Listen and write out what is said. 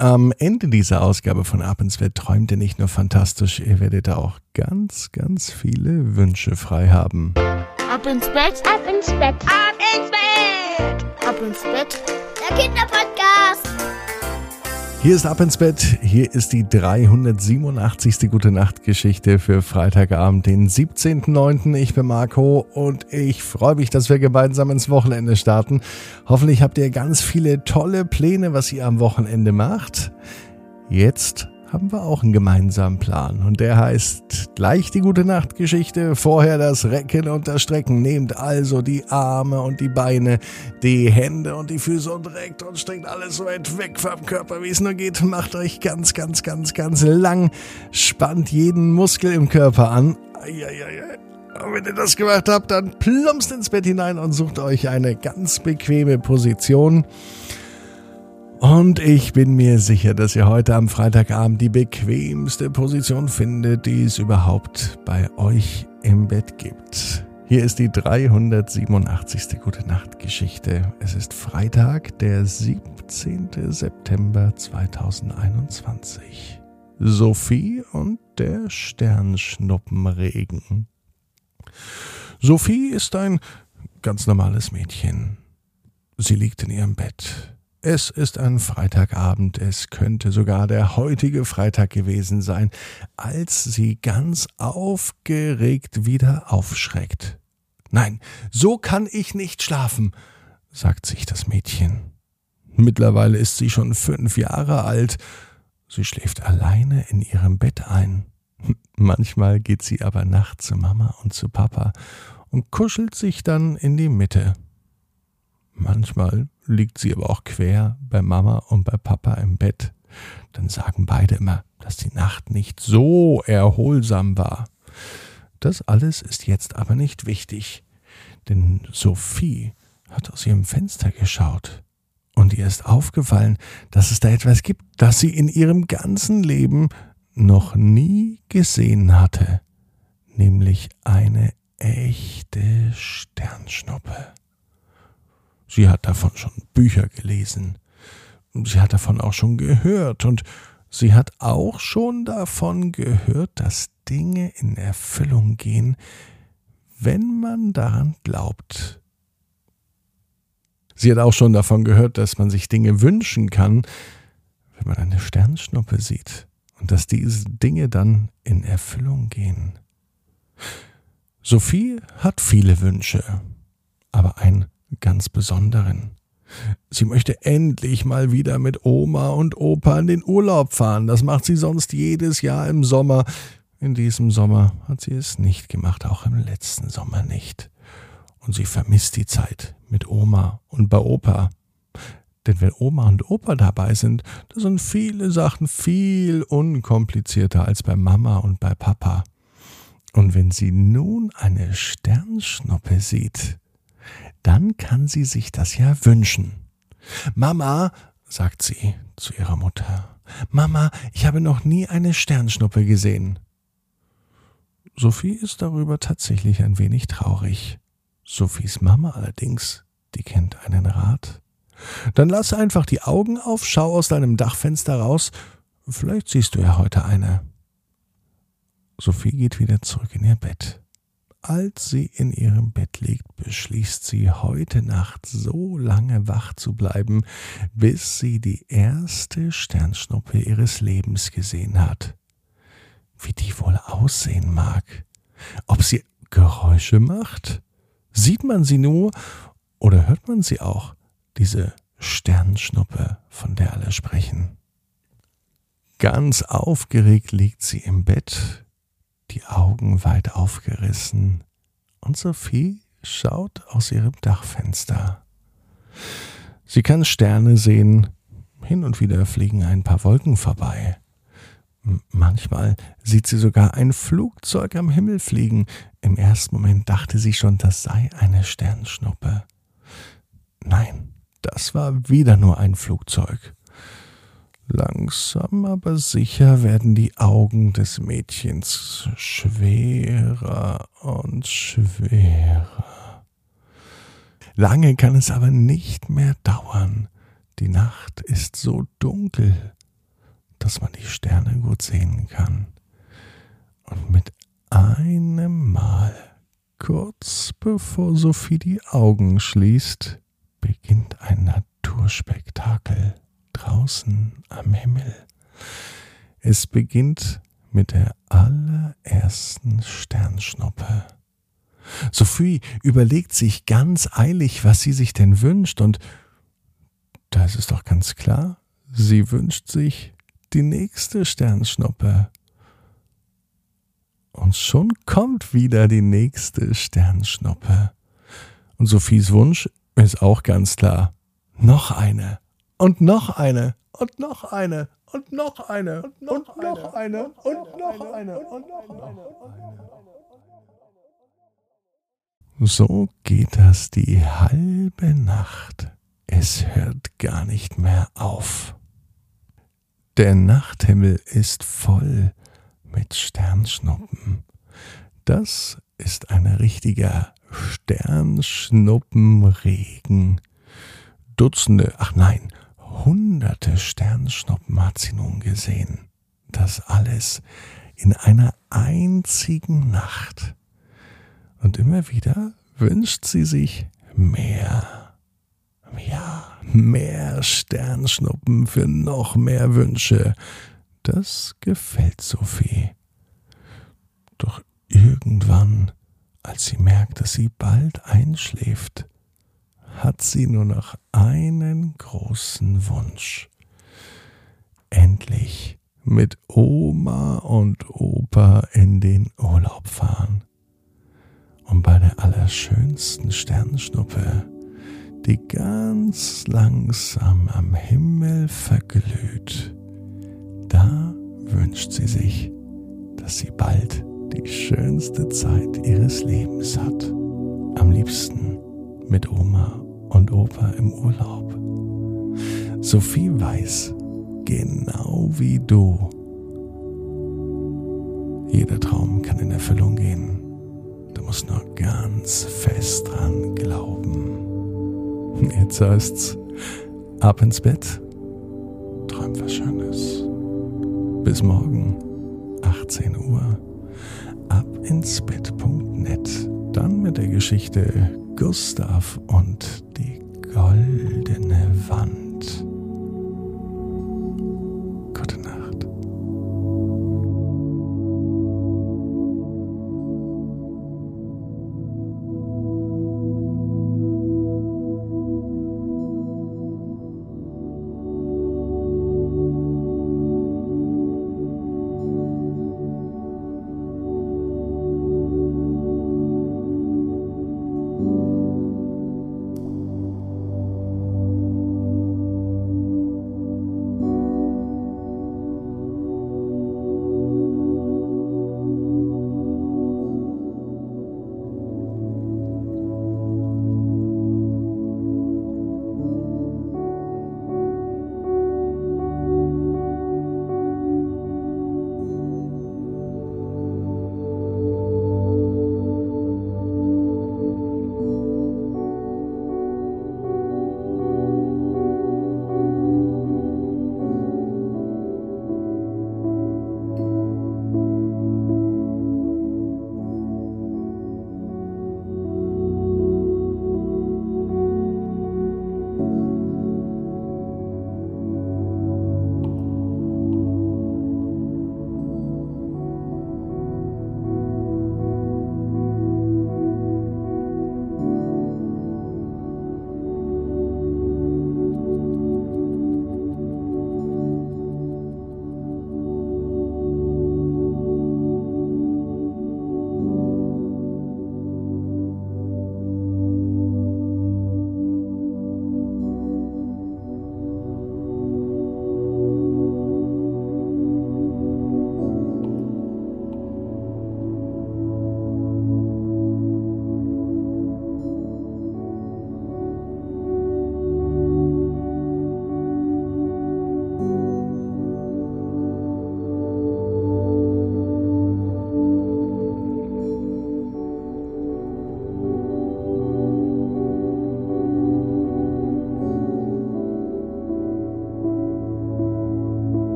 Am Ende dieser Ausgabe von Ab ins Bett träumt ihr nicht nur fantastisch, ihr werdet auch ganz, ganz viele Wünsche frei haben. Ab ins Bett, ab ins Bett, ab ins Bett, ab ins Bett, der Kinderpodcast. Hier ist Ab ins Bett, hier ist die 387. Gute Nacht Geschichte für Freitagabend, den 17.09. Ich bin Marco und ich freue mich, dass wir gemeinsam ins Wochenende starten. Hoffentlich habt ihr ganz viele tolle Pläne, was ihr am Wochenende macht. Jetzt haben wir auch einen gemeinsamen Plan. Und der heißt gleich die gute Nachtgeschichte, vorher das Recken und das Strecken. Nehmt also die Arme und die Beine, die Hände und die Füße und reckt und streckt alles so weit weg vom Körper, wie es nur geht. Macht euch ganz, ganz, ganz, ganz lang. Spannt jeden Muskel im Körper an. Eieiei. Und wenn ihr das gemacht habt, dann plumpst ins Bett hinein und sucht euch eine ganz bequeme Position. Und ich bin mir sicher, dass ihr heute am Freitagabend die bequemste Position findet, die es überhaupt bei euch im Bett gibt. Hier ist die 387. Gute Nacht Geschichte. Es ist Freitag, der 17. September 2021. Sophie und der Sternschnuppenregen. Sophie ist ein ganz normales Mädchen. Sie liegt in ihrem Bett. Es ist ein Freitagabend, es könnte sogar der heutige Freitag gewesen sein, als sie ganz aufgeregt wieder aufschreckt. Nein, so kann ich nicht schlafen, sagt sich das Mädchen. Mittlerweile ist sie schon fünf Jahre alt. Sie schläft alleine in ihrem Bett ein. Manchmal geht sie aber nachts zu Mama und zu Papa und kuschelt sich dann in die Mitte. Manchmal liegt sie aber auch quer bei Mama und bei Papa im Bett. Dann sagen beide immer, dass die Nacht nicht so erholsam war. Das alles ist jetzt aber nicht wichtig, denn Sophie hat aus ihrem Fenster geschaut und ihr ist aufgefallen, dass es da etwas gibt, das sie in ihrem ganzen Leben noch nie gesehen hatte, nämlich eine echte Sternschnuppe. Sie hat davon schon Bücher gelesen. Sie hat davon auch schon gehört und sie hat auch schon davon gehört, dass Dinge in Erfüllung gehen, wenn man daran glaubt. Sie hat auch schon davon gehört, dass man sich Dinge wünschen kann, wenn man eine Sternschnuppe sieht und dass diese Dinge dann in Erfüllung gehen. Sophie hat viele Wünsche, aber ein ganz besonderen. Sie möchte endlich mal wieder mit Oma und Opa in den Urlaub fahren. Das macht sie sonst jedes Jahr im Sommer. In diesem Sommer hat sie es nicht gemacht, auch im letzten Sommer nicht. Und sie vermisst die Zeit mit Oma und bei Opa. Denn wenn Oma und Opa dabei sind, da sind viele Sachen viel unkomplizierter als bei Mama und bei Papa. Und wenn sie nun eine Sternschnuppe sieht, dann kann sie sich das ja wünschen. Mama, sagt sie zu ihrer Mutter, Mama, ich habe noch nie eine Sternschnuppe gesehen. Sophie ist darüber tatsächlich ein wenig traurig. Sophies Mama allerdings, die kennt einen Rat. Dann lass einfach die Augen auf, schau aus deinem Dachfenster raus, vielleicht siehst du ja heute eine. Sophie geht wieder zurück in ihr Bett. Als sie in ihrem Bett liegt, beschließt sie heute Nacht so lange wach zu bleiben, bis sie die erste Sternschnuppe ihres Lebens gesehen hat. Wie die wohl aussehen mag. Ob sie Geräusche macht? Sieht man sie nur oder hört man sie auch, diese Sternschnuppe, von der alle sprechen? Ganz aufgeregt liegt sie im Bett, die Augen weit aufgerissen, und Sophie schaut aus ihrem Dachfenster. Sie kann Sterne sehen, hin und wieder fliegen ein paar Wolken vorbei. Manchmal sieht sie sogar ein Flugzeug am Himmel fliegen. Im ersten Moment dachte sie schon, das sei eine Sternschnuppe. Nein, das war wieder nur ein Flugzeug. Langsam aber sicher werden die Augen des Mädchens schwerer und schwerer. Lange kann es aber nicht mehr dauern. Die Nacht ist so dunkel, dass man die Sterne gut sehen kann. Und mit einem Mal, kurz bevor Sophie die Augen schließt, beginnt ein Naturspektakel draußen am Himmel. Es beginnt mit der allerersten Sternschnuppe. Sophie überlegt sich ganz eilig, was sie sich denn wünscht, und da ist es doch ganz klar, sie wünscht sich die nächste Sternschnuppe. Und schon kommt wieder die nächste Sternschnuppe. Und Sophies Wunsch ist auch ganz klar. Noch eine. Und noch eine. Und noch eine. Und noch eine. Und noch eine. Und noch eine. Und noch eine. So geht das die halbe Nacht. Es hört gar nicht mehr auf. Der Nachthimmel ist voll mit Sternschnuppen. Das ist ein richtiger Sternschnuppenregen. Dutzende, ach nein, hunderte Sternschnuppen hat sie nun gesehen. Das alles in einer einzigen Nacht. Und immer wieder wünscht sie sich mehr. Ja, mehr Sternschnuppen für noch mehr Wünsche. Das gefällt Sophie. Doch irgendwann, als sie merkt, dass sie bald einschläft, hat sie nur noch einen großen Wunsch. Endlich mit Oma und Opa in den Urlaub fahren. Und bei der allerschönsten Sternschnuppe, die ganz langsam am Himmel verglüht, da wünscht sie sich, dass sie bald die schönste Zeit ihres Lebens hat. Am liebsten mit Oma und Opa im Urlaub. Sophie weiß, genau wie du, jeder Traum kann in Erfüllung gehen. Du musst nur ganz fest dran glauben. Jetzt heißt's ab ins Bett, träum was Schönes. Bis morgen, 18 Uhr, ab ins Bett.net. Dann mit der Geschichte Gustav und die goldene Wand.